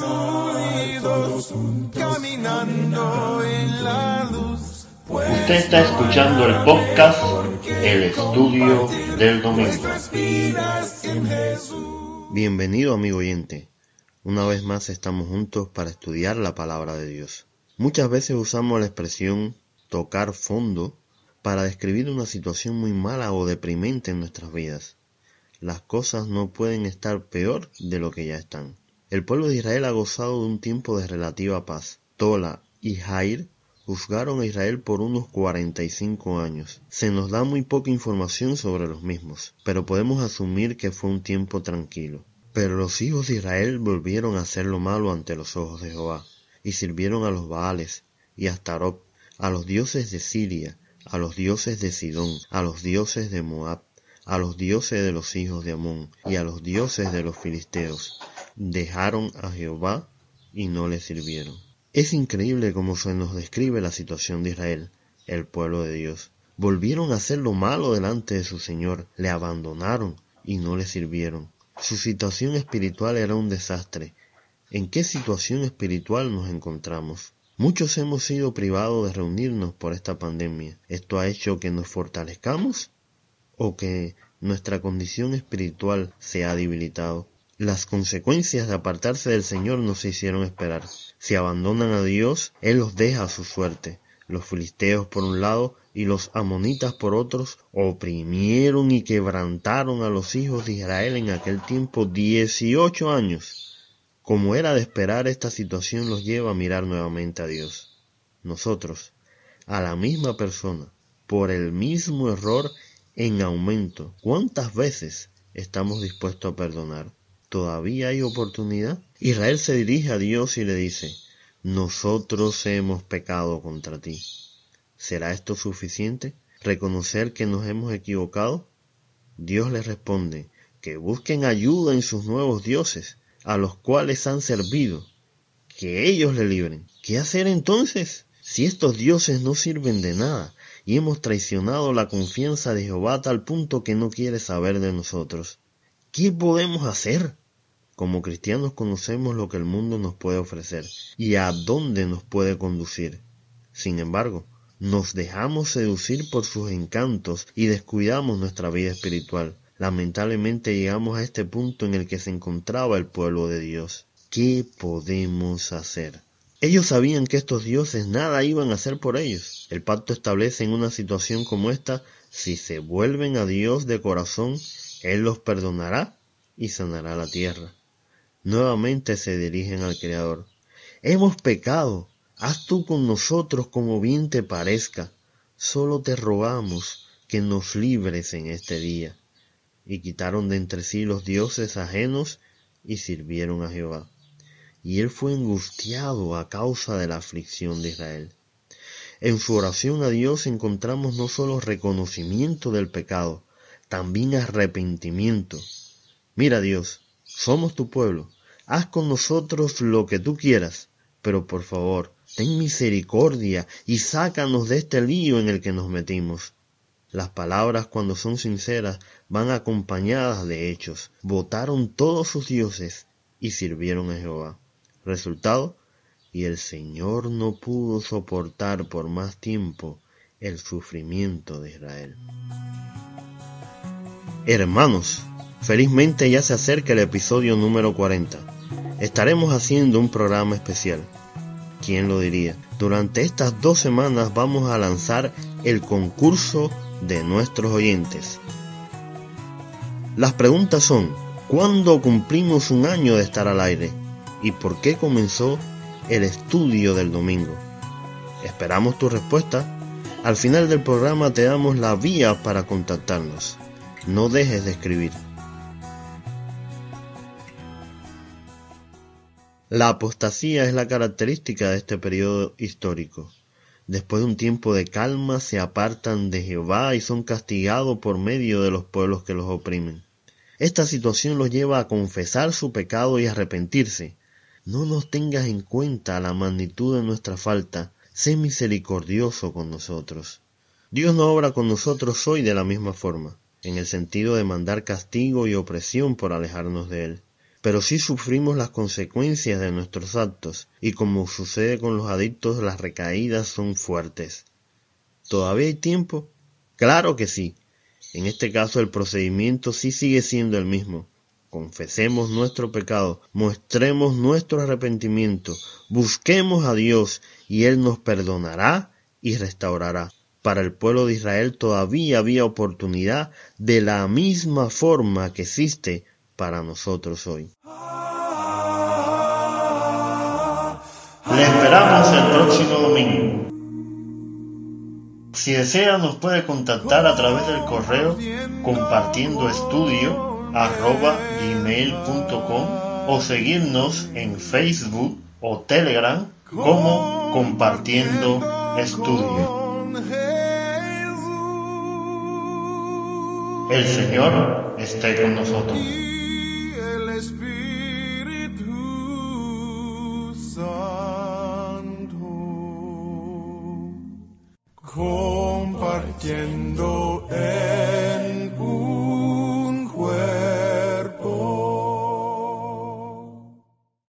reunidos, caminando en la luz. Usted está escuchando el podcast El Estudio del Domingo. Bienvenido amigo oyente. Una vez más estamos juntos para estudiar la palabra de Dios. Muchas veces usamos la expresión tocar fondo para describir una situación muy mala o deprimente en nuestras vidas. Las cosas no pueden estar peor de lo que ya están. El pueblo de Israel ha gozado de un tiempo de relativa paz. Tola y Jair juzgaron a Israel por unos 45 años. Se nos da muy poca información sobre los mismos, pero podemos asumir que fue un tiempo tranquilo. Pero los hijos de Israel volvieron a hacer lo malo ante los ojos de Jehová, y sirvieron a los Baales y a Astarot, a los dioses de Siria, a los dioses de Sidón, a los dioses de Moab, a los dioses de los hijos de Amón y a los dioses de los filisteos. Dejaron a Jehová y no le sirvieron. Es increíble cómo se nos describe la situación de Israel, el pueblo de Dios. Volvieron a hacer lo malo delante de su Señor, le abandonaron y no le sirvieron. Su situación espiritual era un desastre. ¿En qué situación espiritual nos encontramos? Muchos hemos sido privados de reunirnos por esta pandemia. ¿Esto ha hecho que nos fortalezcamos o que nuestra condición espiritual se ha debilitado? Las consecuencias de apartarse del Señor no se hicieron esperar. Si abandonan a Dios, Él los deja a su suerte. Los filisteos por un lado y los amonitas por otros oprimieron y quebrantaron a los hijos de Israel en aquel tiempo dieciocho años. Como era de esperar, esta situación los lleva a mirar nuevamente a Dios. Nosotros, a la misma persona, por el mismo error en aumento, ¿cuántas veces estamos dispuestos a perdonar? ¿Todavía hay oportunidad? Israel se dirige a Dios y le dice, nosotros hemos pecado contra ti. ¿Será esto suficiente? ¿Reconocer que nos hemos equivocado? Dios les responde, que busquen ayuda en sus nuevos dioses, a los cuales han servido, que ellos le libren. ¿Qué hacer entonces? Si estos dioses no sirven de nada y hemos traicionado la confianza de Jehová a tal punto que no quiere saber de nosotros, ¿qué podemos hacer? Como cristianos conocemos lo que el mundo nos puede ofrecer y a dónde nos puede conducir. Sin embargo, nos dejamos seducir por sus encantos y descuidamos nuestra vida espiritual. Lamentablemente llegamos a este punto en el que se encontraba el pueblo de Dios. ¿Qué podemos hacer? Ellos sabían que estos dioses nada iban a hacer por ellos. El pacto establece en una situación como esta, si se vuelven a Dios de corazón, Él los perdonará y sanará la tierra. Nuevamente se dirigen al Creador. Hemos pecado, haz tú con nosotros como bien te parezca. Solo te rogamos que nos libres en este día y quitaron de entre sí los dioses ajenos y sirvieron a Jehová. Y él fue angustiado a causa de la aflicción de Israel. En su oración a Dios encontramos no solo reconocimiento del pecado, también arrepentimiento. Mira Dios, somos tu pueblo, haz con nosotros lo que tú quieras, pero por favor, ten misericordia y sácanos de este lío en el que nos metimos. Las palabras cuando son sinceras van acompañadas de hechos. Votaron todos sus dioses y sirvieron a Jehová. Resultado, y el Señor no pudo soportar por más tiempo el sufrimiento de Israel. Hermanos, felizmente ya se acerca el episodio número 40. Estaremos haciendo un programa especial. ¿Quién lo diría? Durante estas dos semanas vamos a lanzar el concurso de nuestros oyentes. Las preguntas son, ¿cuándo cumplimos un año de estar al aire? ¿Y por qué comenzó el estudio del domingo? Esperamos tu respuesta. Al final del programa te damos la vía para contactarnos. No dejes de escribir. La apostasía es la característica de este periodo histórico. Después de un tiempo de calma se apartan de Jehová y son castigados por medio de los pueblos que los oprimen. Esta situación los lleva a confesar su pecado y arrepentirse. No nos tengas en cuenta la magnitud de nuestra falta, sé misericordioso con nosotros. Dios no obra con nosotros hoy de la misma forma, en el sentido de mandar castigo y opresión por alejarnos de Él. Pero sí sufrimos las consecuencias de nuestros actos, y como sucede con los adictos, las recaídas son fuertes. ¿Todavía hay tiempo? Claro que sí. En este caso el procedimiento sí sigue siendo el mismo. Confesemos nuestro pecado, mostremos nuestro arrepentimiento, busquemos a Dios y Él nos perdonará y restaurará. Para el pueblo de Israel todavía había oportunidad de la misma forma que existe para nosotros hoy. Le esperamos el próximo domingo. Si desea nos puede contactar a través del correo compartiendo estudio arroba gmail.com o seguirnos en Facebook o Telegram como compartiendo estudio. El Señor esté con nosotros. Compartiendo el